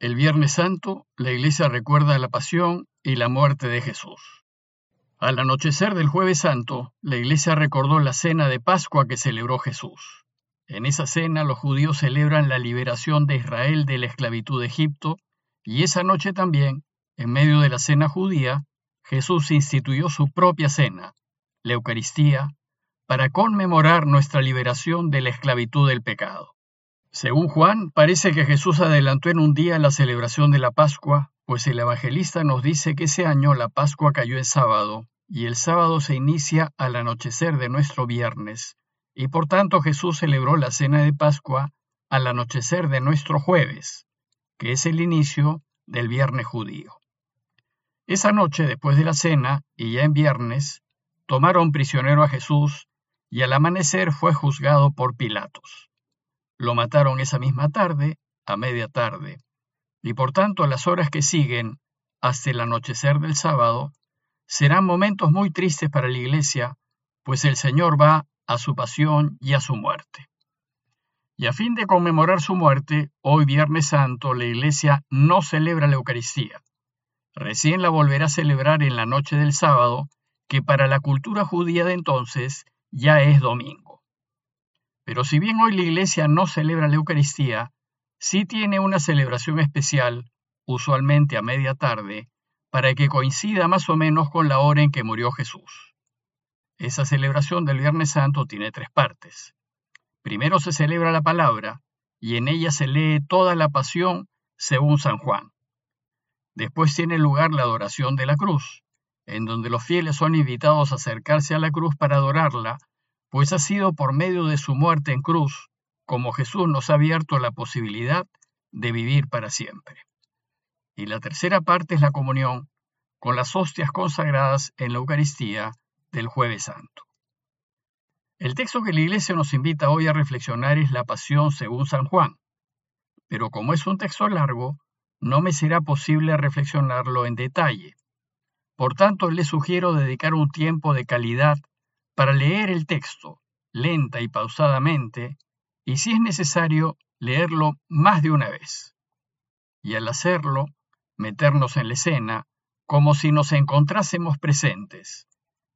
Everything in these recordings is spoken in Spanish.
El Viernes Santo, la Iglesia recuerda la pasión y la muerte de Jesús. Al anochecer del Jueves Santo, la Iglesia recordó la cena de Pascua que celebró Jesús. En esa cena los judíos celebran la liberación de Israel de la esclavitud de Egipto y esa noche también, en medio de la cena judía, Jesús instituyó su propia cena, la Eucaristía, para conmemorar nuestra liberación de la esclavitud del pecado. Según Juan, parece que Jesús adelantó en un día la celebración de la Pascua, pues el evangelista nos dice que ese año la Pascua cayó en sábado, y el sábado se inicia al anochecer de nuestro viernes, y por tanto Jesús celebró la cena de Pascua al anochecer de nuestro jueves, que es el inicio del viernes judío. Esa noche, después de la cena, y ya en viernes, tomaron prisionero a Jesús, y al amanecer fue juzgado por Pilatos. Lo mataron esa misma tarde, a media tarde, y por tanto las horas que siguen, hasta el anochecer del sábado, serán momentos muy tristes para la Iglesia, pues el Señor va a su pasión y a su muerte. Y a fin de conmemorar su muerte, hoy Viernes Santo, la Iglesia no celebra la Eucaristía. Recién la volverá a celebrar en la noche del sábado, que para la cultura judía de entonces ya es domingo. Pero si bien hoy la Iglesia no celebra la Eucaristía, sí tiene una celebración especial, usualmente a media tarde, para que coincida más o menos con la hora en que murió Jesús. Esa celebración del Viernes Santo tiene tres partes. Primero se celebra la palabra, y en ella se lee toda la pasión según San Juan. Después tiene lugar la adoración de la cruz, en donde los fieles son invitados a acercarse a la cruz para adorarla, pues ha sido por medio de su muerte en cruz como Jesús nos ha abierto la posibilidad de vivir para siempre. Y la tercera parte es la comunión con las hostias consagradas en la Eucaristía del jueves santo. El texto que la Iglesia nos invita hoy a reflexionar es la Pasión según San Juan, pero como es un texto largo, no me será posible reflexionarlo en detalle. Por tanto, le sugiero dedicar un tiempo de calidad para leer el texto, lenta y pausadamente, y si es necesario, leerlo más de una vez. Y al hacerlo, meternos en la escena como si nos encontrásemos presentes,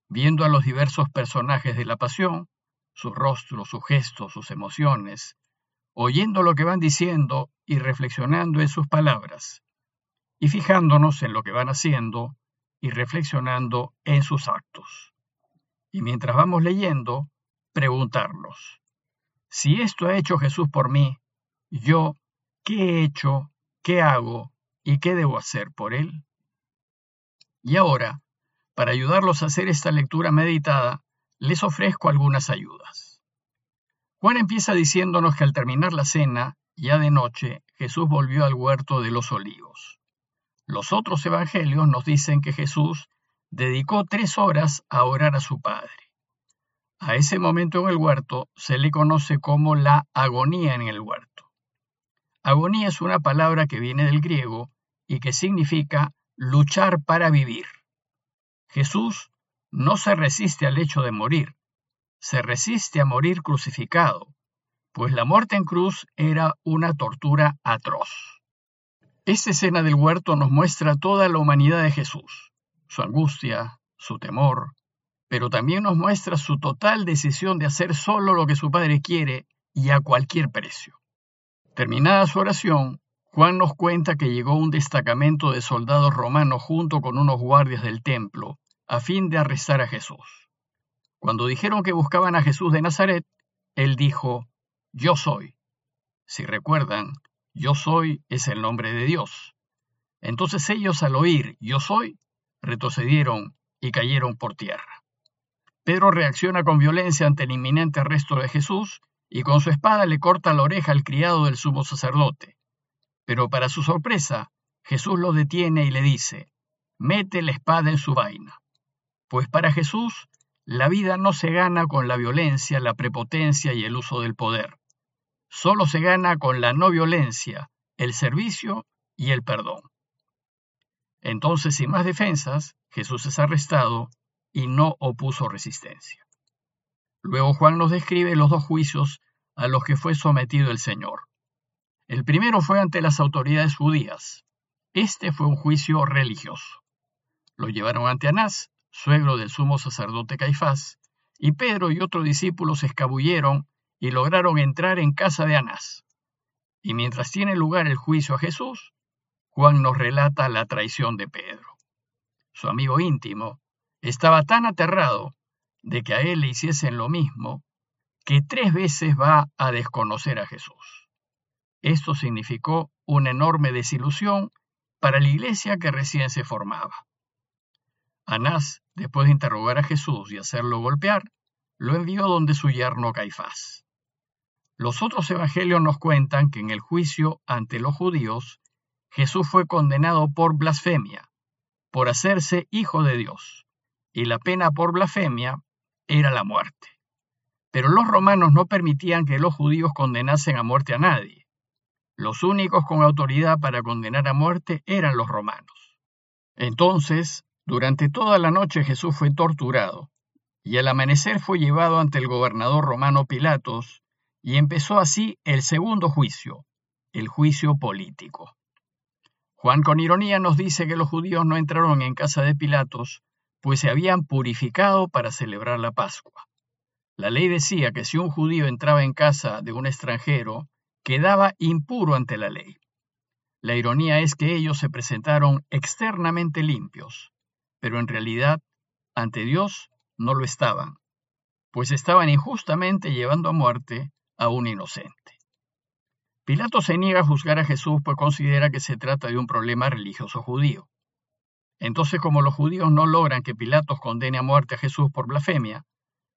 viendo a los diversos personajes de la pasión, sus rostros, sus gestos, sus emociones, oyendo lo que van diciendo y reflexionando en sus palabras, y fijándonos en lo que van haciendo y reflexionando en sus actos. Y mientras vamos leyendo, preguntarnos, si esto ha hecho Jesús por mí, yo, ¿qué he hecho, qué hago y qué debo hacer por Él? Y ahora, para ayudarlos a hacer esta lectura meditada, les ofrezco algunas ayudas. Juan empieza diciéndonos que al terminar la cena, ya de noche, Jesús volvió al huerto de los olivos. Los otros evangelios nos dicen que Jesús dedicó tres horas a orar a su Padre. A ese momento en el huerto se le conoce como la agonía en el huerto. Agonía es una palabra que viene del griego y que significa luchar para vivir. Jesús no se resiste al hecho de morir, se resiste a morir crucificado, pues la muerte en cruz era una tortura atroz. Esta escena del huerto nos muestra toda la humanidad de Jesús, su angustia, su temor, pero también nos muestra su total decisión de hacer solo lo que su Padre quiere y a cualquier precio. Terminada su oración, Juan nos cuenta que llegó un destacamento de soldados romanos junto con unos guardias del templo, a fin de arrestar a Jesús. Cuando dijeron que buscaban a Jesús de Nazaret, él dijo, Yo soy. Si recuerdan, yo soy es el nombre de Dios. Entonces ellos al oír yo soy, retrocedieron y cayeron por tierra. Pedro reacciona con violencia ante el inminente arresto de Jesús y con su espada le corta la oreja al criado del sumo sacerdote. Pero para su sorpresa, Jesús lo detiene y le dice, mete la espada en su vaina. Pues para Jesús, la vida no se gana con la violencia, la prepotencia y el uso del poder solo se gana con la no violencia, el servicio y el perdón. Entonces, sin más defensas, Jesús es arrestado y no opuso resistencia. Luego Juan nos describe los dos juicios a los que fue sometido el Señor. El primero fue ante las autoridades judías. Este fue un juicio religioso. Lo llevaron ante Anás, suegro del sumo sacerdote Caifás, y Pedro y otro discípulo se escabulleron y lograron entrar en casa de Anás. Y mientras tiene lugar el juicio a Jesús, Juan nos relata la traición de Pedro. Su amigo íntimo estaba tan aterrado de que a él le hiciesen lo mismo, que tres veces va a desconocer a Jesús. Esto significó una enorme desilusión para la iglesia que recién se formaba. Anás, después de interrogar a Jesús y hacerlo golpear, lo envió donde su yerno Caifás. Los otros evangelios nos cuentan que en el juicio ante los judíos, Jesús fue condenado por blasfemia, por hacerse hijo de Dios, y la pena por blasfemia era la muerte. Pero los romanos no permitían que los judíos condenasen a muerte a nadie. Los únicos con autoridad para condenar a muerte eran los romanos. Entonces, durante toda la noche Jesús fue torturado, y al amanecer fue llevado ante el gobernador romano Pilatos, y empezó así el segundo juicio, el juicio político. Juan con ironía nos dice que los judíos no entraron en casa de Pilatos, pues se habían purificado para celebrar la Pascua. La ley decía que si un judío entraba en casa de un extranjero, quedaba impuro ante la ley. La ironía es que ellos se presentaron externamente limpios, pero en realidad, ante Dios, no lo estaban, pues estaban injustamente llevando a muerte a un inocente. Pilato se niega a juzgar a Jesús pues considera que se trata de un problema religioso judío. Entonces, como los judíos no logran que Pilatos condene a muerte a Jesús por blasfemia,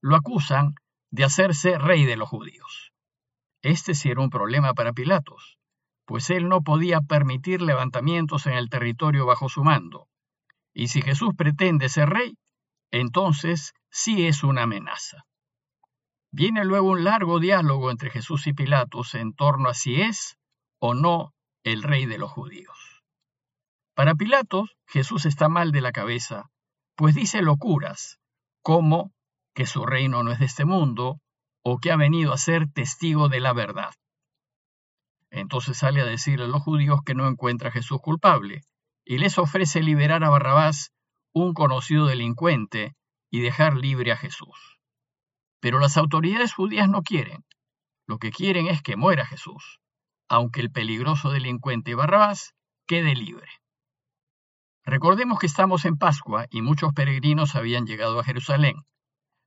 lo acusan de hacerse rey de los judíos. Este sí era un problema para Pilatos, pues él no podía permitir levantamientos en el territorio bajo su mando. Y si Jesús pretende ser rey, entonces sí es una amenaza. Viene luego un largo diálogo entre Jesús y Pilatos en torno a si es o no el rey de los judíos. Para Pilatos, Jesús está mal de la cabeza, pues dice locuras, como que su reino no es de este mundo o que ha venido a ser testigo de la verdad. Entonces sale a decirle a los judíos que no encuentra a Jesús culpable y les ofrece liberar a Barrabás, un conocido delincuente, y dejar libre a Jesús. Pero las autoridades judías no quieren. Lo que quieren es que muera Jesús, aunque el peligroso delincuente Barrabás quede libre. Recordemos que estamos en Pascua y muchos peregrinos habían llegado a Jerusalén.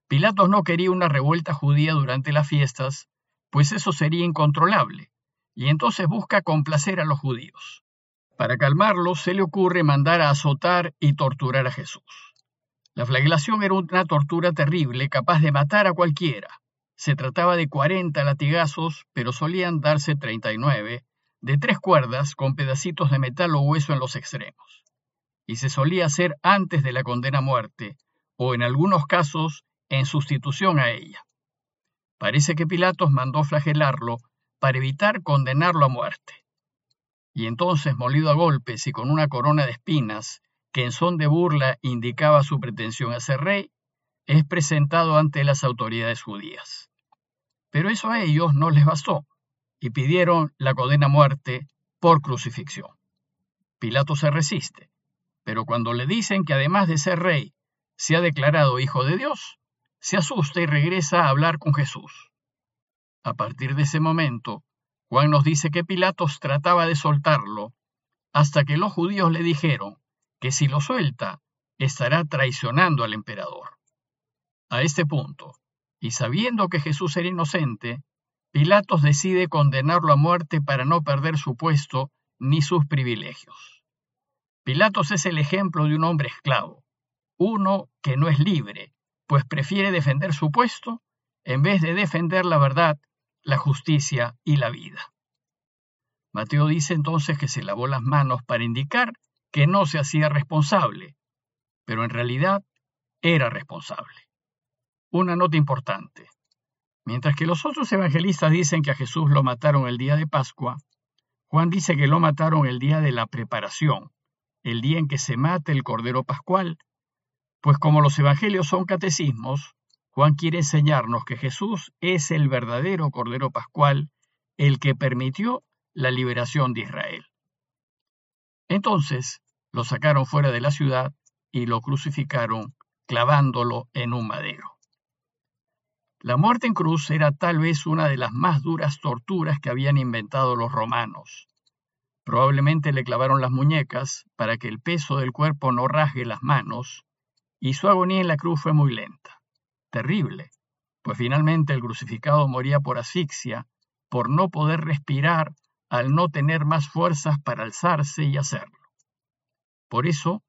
Pilatos no quería una revuelta judía durante las fiestas, pues eso sería incontrolable, y entonces busca complacer a los judíos. Para calmarlos, se le ocurre mandar a azotar y torturar a Jesús. La flagelación era una tortura terrible, capaz de matar a cualquiera. Se trataba de 40 latigazos, pero solían darse 39, de tres cuerdas con pedacitos de metal o hueso en los extremos. Y se solía hacer antes de la condena a muerte, o en algunos casos en sustitución a ella. Parece que Pilatos mandó flagelarlo para evitar condenarlo a muerte. Y entonces, molido a golpes y con una corona de espinas, que en son de burla indicaba su pretensión a ser rey, es presentado ante las autoridades judías. Pero eso a ellos no les bastó y pidieron la condena a muerte por crucifixión. Pilato se resiste, pero cuando le dicen que además de ser rey, se ha declarado hijo de Dios, se asusta y regresa a hablar con Jesús. A partir de ese momento, Juan nos dice que Pilatos trataba de soltarlo hasta que los judíos le dijeron que si lo suelta, estará traicionando al emperador. A este punto, y sabiendo que Jesús era inocente, Pilatos decide condenarlo a muerte para no perder su puesto ni sus privilegios. Pilatos es el ejemplo de un hombre esclavo, uno que no es libre, pues prefiere defender su puesto en vez de defender la verdad, la justicia y la vida. Mateo dice entonces que se lavó las manos para indicar que no se hacía responsable, pero en realidad era responsable. Una nota importante. Mientras que los otros evangelistas dicen que a Jesús lo mataron el día de Pascua, Juan dice que lo mataron el día de la preparación, el día en que se mata el Cordero Pascual, pues como los evangelios son catecismos, Juan quiere enseñarnos que Jesús es el verdadero Cordero Pascual, el que permitió la liberación de Israel. Entonces lo sacaron fuera de la ciudad y lo crucificaron clavándolo en un madero. La muerte en cruz era tal vez una de las más duras torturas que habían inventado los romanos. Probablemente le clavaron las muñecas para que el peso del cuerpo no rasgue las manos, y su agonía en la cruz fue muy lenta, terrible, pues finalmente el crucificado moría por asfixia, por no poder respirar al no tener más fuerzas para alzarse y hacerlo. Por eso,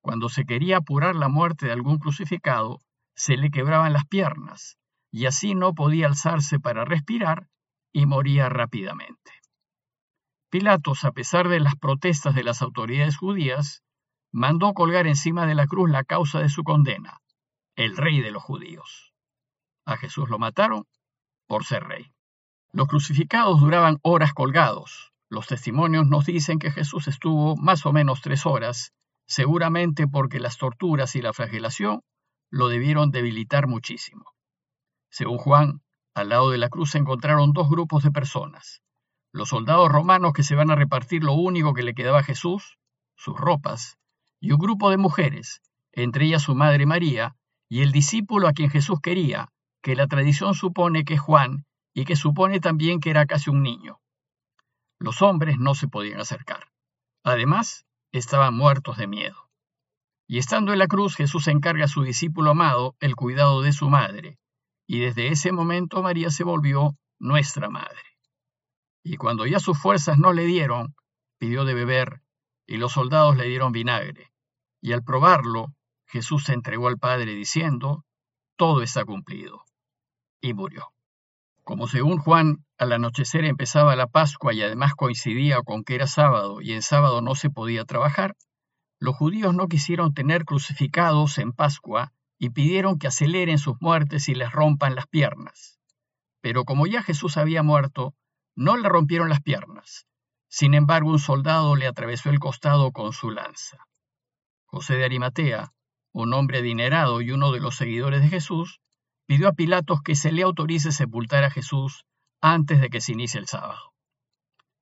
cuando se quería apurar la muerte de algún crucificado, se le quebraban las piernas, y así no podía alzarse para respirar y moría rápidamente. Pilatos, a pesar de las protestas de las autoridades judías, mandó colgar encima de la cruz la causa de su condena, el rey de los judíos. A Jesús lo mataron por ser rey. Los crucificados duraban horas colgados. Los testimonios nos dicen que Jesús estuvo más o menos tres horas, seguramente porque las torturas y la flagelación lo debieron debilitar muchísimo. Según Juan, al lado de la cruz se encontraron dos grupos de personas. Los soldados romanos que se van a repartir lo único que le quedaba a Jesús, sus ropas, y un grupo de mujeres, entre ellas su madre María, y el discípulo a quien Jesús quería, que la tradición supone que Juan y que supone también que era casi un niño. Los hombres no se podían acercar. Además, estaban muertos de miedo. Y estando en la cruz, Jesús encarga a su discípulo amado el cuidado de su madre, y desde ese momento María se volvió nuestra madre. Y cuando ya sus fuerzas no le dieron, pidió de beber, y los soldados le dieron vinagre. Y al probarlo, Jesús se entregó al Padre diciendo, todo está cumplido. Y murió. Como según Juan, al anochecer empezaba la Pascua y además coincidía con que era sábado y en sábado no se podía trabajar, los judíos no quisieron tener crucificados en Pascua y pidieron que aceleren sus muertes y les rompan las piernas. Pero como ya Jesús había muerto, no le rompieron las piernas. Sin embargo, un soldado le atravesó el costado con su lanza. José de Arimatea, un hombre adinerado y uno de los seguidores de Jesús, pidió a Pilatos que se le autorice sepultar a Jesús antes de que se inicie el sábado.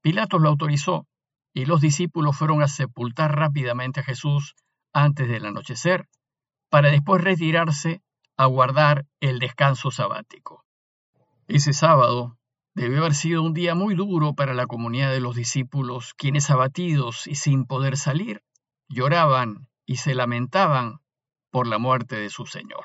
Pilatos lo autorizó y los discípulos fueron a sepultar rápidamente a Jesús antes del anochecer para después retirarse a guardar el descanso sabático. Ese sábado debió haber sido un día muy duro para la comunidad de los discípulos, quienes abatidos y sin poder salir, lloraban y se lamentaban por la muerte de su Señor.